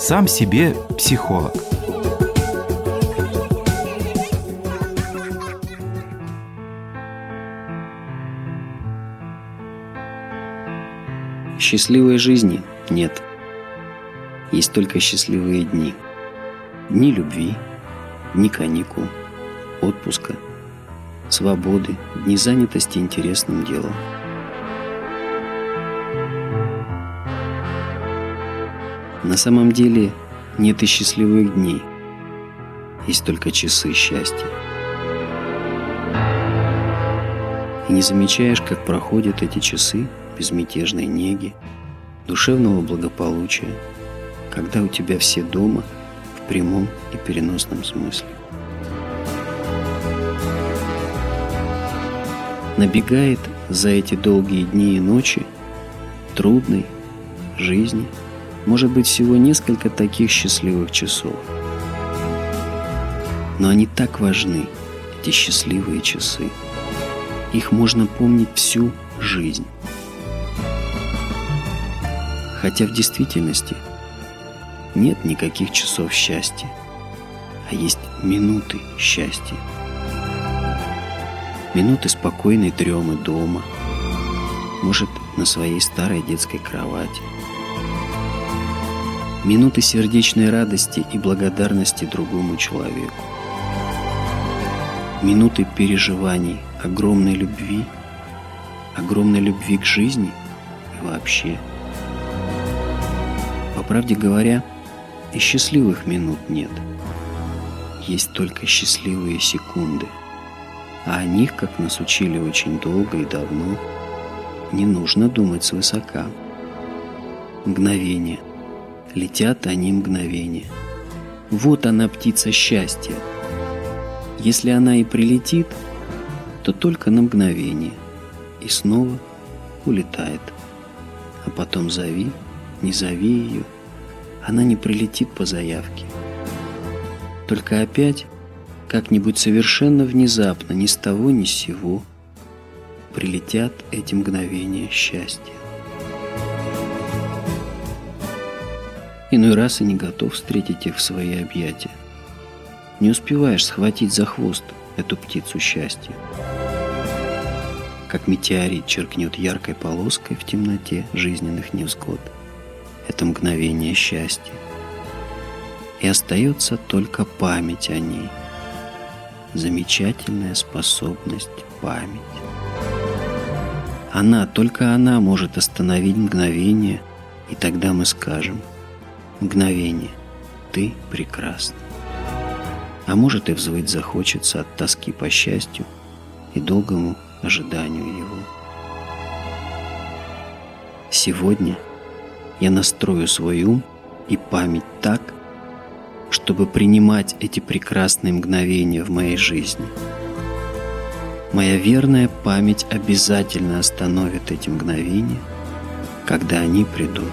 Сам себе психолог. Счастливой жизни нет. Есть только счастливые дни. Дни любви, дни каникул, отпуска, свободы, дни занятости интересным делом. На самом деле нет и счастливых дней. Есть только часы счастья. И не замечаешь, как проходят эти часы безмятежной неги, душевного благополучия, когда у тебя все дома в прямом и переносном смысле. Набегает за эти долгие дни и ночи трудной жизни – может быть всего несколько таких счастливых часов. Но они так важны, эти счастливые часы. Их можно помнить всю жизнь. Хотя в действительности нет никаких часов счастья, а есть минуты счастья. Минуты спокойной дремы дома, может, на своей старой детской кровати – минуты сердечной радости и благодарности другому человеку, минуты переживаний огромной любви, огромной любви к жизни и вообще. По правде говоря, и счастливых минут нет. Есть только счастливые секунды. А о них, как нас учили очень долго и давно, не нужно думать свысока. Мгновение – летят они мгновения. Вот она, птица счастья. Если она и прилетит, то только на мгновение и снова улетает. А потом зови, не зови ее, она не прилетит по заявке. Только опять, как-нибудь совершенно внезапно, ни с того ни с сего, прилетят эти мгновения счастья. Иной раз и не готов встретить их в свои объятия. Не успеваешь схватить за хвост эту птицу счастья. Как метеорит черкнет яркой полоской в темноте жизненных невзгод. Это мгновение счастья. И остается только память о ней. Замечательная способность память. Она, только она может остановить мгновение, и тогда мы скажем – мгновение. Ты прекрасна. А может и взвыть захочется от тоски по счастью и долгому ожиданию его. Сегодня я настрою свой ум и память так, чтобы принимать эти прекрасные мгновения в моей жизни. Моя верная память обязательно остановит эти мгновения, когда они придут